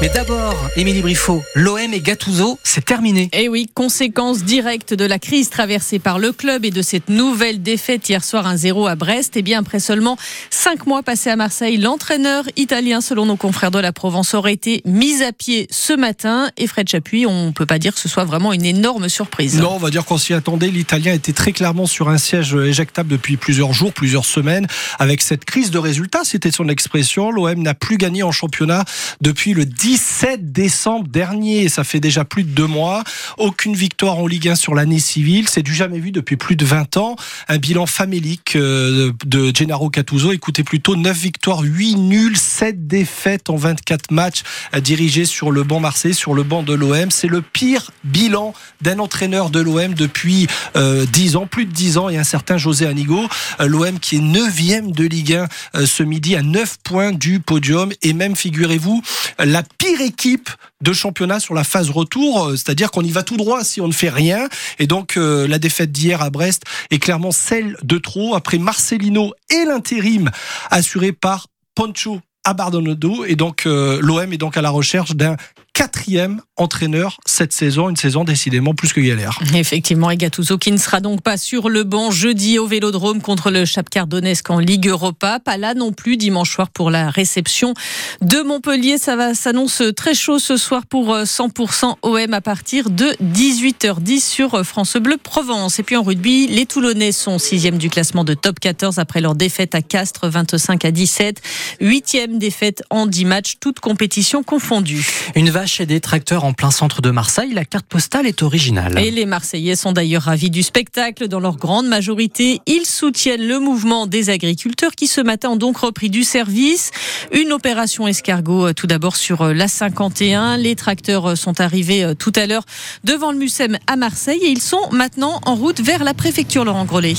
Mais d'abord, Émilie Briffaut, l'OM et Gattuso, c'est terminé. Et eh oui, conséquence directe de la crise traversée par le club et de cette nouvelle défaite hier soir 1-0 à Brest. Et eh bien après seulement cinq mois passés à Marseille, l'entraîneur italien, selon nos confrères de la Provence, aurait été mis à pied ce matin. Et Fred Chapuis, on ne peut pas dire que ce soit vraiment une énorme surprise. Non, on va dire qu'on s'y attendait. L'Italien était très clairement sur un siège éjectable depuis plusieurs jours, plusieurs semaines. Avec cette crise de résultats, c'était son expression. L'OM n'a plus gagné en championnat depuis le 10 17 décembre dernier. Ça fait déjà plus de deux mois. Aucune victoire en Ligue 1 sur l'année civile. C'est du jamais vu depuis plus de 20 ans. Un bilan famélique euh, de Gennaro Cattuso. Écoutez plutôt 9 victoires, 8 nuls, 7 défaites en 24 matchs dirigés sur le banc Marseille, sur le banc de l'OM. C'est le pire bilan d'un entraîneur de l'OM depuis 10 euh, ans, plus de 10 ans. Et un certain José Anigo. Euh, L'OM qui est 9e de Ligue 1 ce midi à 9 points du podium. Et même, figurez-vous, la pire équipe de championnat sur la phase retour, euh, c'est-à-dire qu'on y va tout droit si on ne fait rien. Et donc euh, la défaite d'hier à Brest est clairement celle de trop après Marcelino et l'intérim assuré par Poncho Abardonado. Et donc euh, l'OM est donc à la recherche d'un quatrième entraîneur cette saison, une saison décidément plus que galère. Effectivement, et Gattuso qui ne sera donc pas sur le banc jeudi au Vélodrome contre le Shakhtar Donetsk en Ligue Europa, pas là non plus dimanche soir pour la réception de Montpellier. Ça va s'annonce très chaud ce soir pour 100% OM à partir de 18h10 sur France Bleu Provence. Et puis en rugby, les Toulonnais sont sixième du classement de top 14 après leur défaite à Castres 25 à 17, huitième défaite en 10 matchs, toutes compétitions confondues. Une vache chez des tracteurs en plein centre de Marseille. La carte postale est originale. Et les Marseillais sont d'ailleurs ravis du spectacle. Dans leur grande majorité, ils soutiennent le mouvement des agriculteurs qui ce matin ont donc repris du service. Une opération escargot euh, tout d'abord sur euh, la 51. Les tracteurs euh, sont arrivés tout à l'heure devant le Mucem à Marseille et ils sont maintenant en route vers la préfecture Laurent Grellet.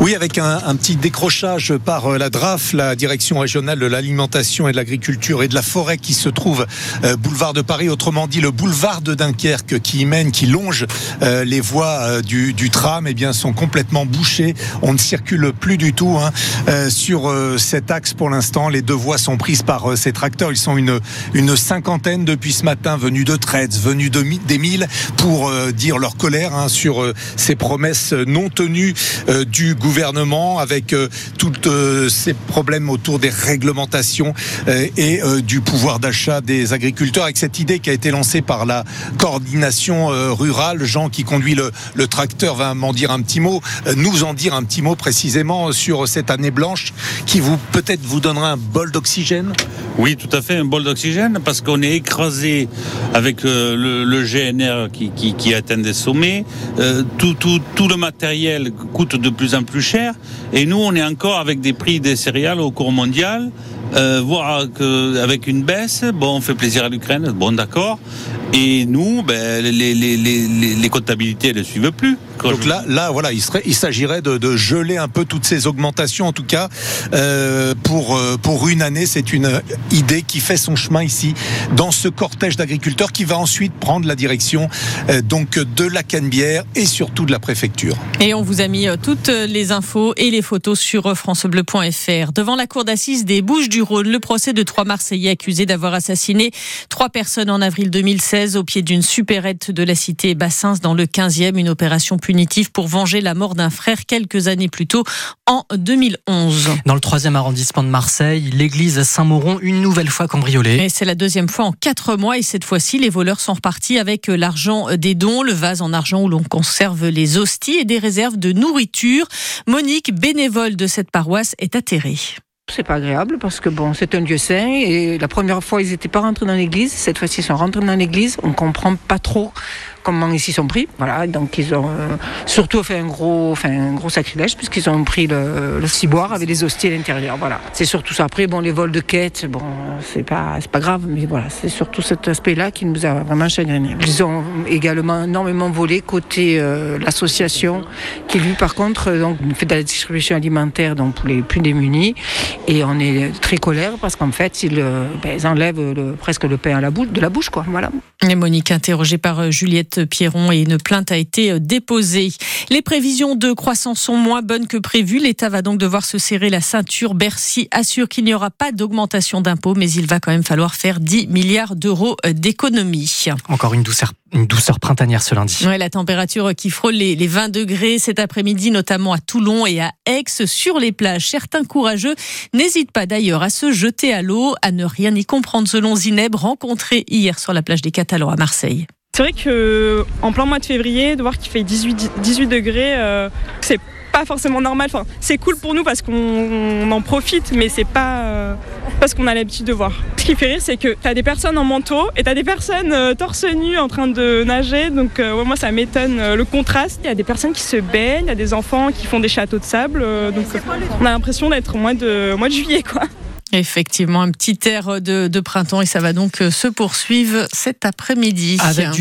Oui, avec un, un, petit décrochage par la DRAF, la direction régionale de l'alimentation et de l'agriculture et de la forêt qui se trouve boulevard de Paris, autrement dit le boulevard de Dunkerque qui mène, qui longe euh, les voies euh, du, tram, eh bien sont complètement bouchées. On ne circule plus du tout hein. euh, sur cet axe pour l'instant. Les deux voies sont prises par ces tracteurs. Ils sont une, une cinquantaine depuis ce matin, venus de Treds, venus de, des milles, pour dire leur colère hein, sur ces promesses non tenues du gouvernement, avec tous ces problèmes autour des réglementations et du pouvoir d'achat des agriculteurs, avec cette idée qui a été lancée par la coordination euh, rurale. Jean qui conduit le, tracteur va m'en dire un petit mot, euh, nous en dire un petit mot précisément sur cette année blanche qui vous peut-être vous donnera un bol d'oxygène? Oui, tout à fait, un bol d'oxygène parce qu'on est écrasé avec euh, le, GNR qui, atteint des sommets. tout le matériel coûte de plus en plus cher et nous on est encore avec des prix des céréales au cours mondial euh, voir qu'avec une baisse, bon, on fait plaisir à l'Ukraine, bon, d'accord. Et nous, ben, les, les, les, les comptabilités ne suivent plus. Donc là, là, voilà, il, serait, il s'agirait de, de, geler un peu toutes ces augmentations, en tout cas, euh, pour, euh, pour une année. C'est une idée qui fait son chemin ici, dans ce cortège d'agriculteurs qui va ensuite prendre la direction euh, donc de la Canebière et surtout de la préfecture. Et on vous a mis euh, toutes les infos et les photos sur francebleu.fr. Devant la cour d'assises des Bouches du Rhône, le procès de trois Marseillais accusés d'avoir assassiné trois personnes en avril 2016 au pied d'une supérette de la cité Bassins dans le 15e, une opération punitive pour venger la mort d'un frère quelques années plus tôt, en 2011. Dans le troisième arrondissement de Marseille, l'église Saint-Mauron, une nouvelle fois cambriolée. Et c'est la deuxième fois en quatre mois et cette fois-ci, les voleurs sont repartis avec l'argent des dons, le vase en argent où l'on conserve les hosties et des réserves de nourriture. Monique, bénévole de cette paroisse, est atterrée. C'est pas agréable parce que bon, c'est un lieu saint et la première fois ils n'étaient pas rentrés dans l'église, cette fois-ci ils sont rentrés dans l'église. On comprend pas trop comment ils s'y sont pris. Voilà, donc ils ont euh, surtout fait un gros, enfin, un gros sacrilège puisqu'ils ont pris le, ciboire avec les hosties à l'intérieur. Voilà, c'est surtout ça. Après, bon, les vols de quête, bon, c'est pas, c'est pas grave, mais voilà, c'est surtout cet aspect-là qui nous a vraiment chagriné. Ils ont également énormément volé côté euh, l'association qui lui, par contre, euh, donc fait de la distribution alimentaire donc pour les plus démunis. Et on est très colère parce qu'en fait, ils, ben, enlèvent presque le pain à la bouche, de la bouche, quoi. Voilà. Et Monique interrogée par euh, Juliette Pierron et une plainte a été euh, déposée. Les prévisions de croissance sont moins bonnes que prévu. L'État va donc devoir se serrer la ceinture. Bercy assure qu'il n'y aura pas d'augmentation d'impôts, mais il va quand même falloir faire 10 milliards d'euros euh, d'économies. Encore une douceur, une douceur printanière ce lundi. Ouais, la température qui frôle les, les 20 degrés cet après-midi, notamment à Toulon et à Aix, sur les plages. Certains courageux n'hésitent pas d'ailleurs à se jeter à l'eau, à ne rien y comprendre selon Zineb, rencontré hier sur la plage des Catalans à Marseille. C'est vrai que en plein mois de février, de voir qu'il fait 18, 18 degrés, euh, c'est pas forcément normal. Enfin, c'est cool pour nous parce qu'on on en profite, mais c'est pas euh, parce qu'on a l'habitude de voir. Ce qui fait rire, c'est que t'as des personnes en manteau et t'as des personnes euh, torse nu en train de nager. Donc euh, ouais, moi, ça m'étonne euh, le contraste. Il y a des personnes qui se baignent, il y a des enfants qui font des châteaux de sable. euh, donc euh, on a l'impression d'être au mois de, au mois de juillet, quoi. Effectivement, un petit air de, de printemps et ça va donc euh, se poursuivre cet après-midi. Avec du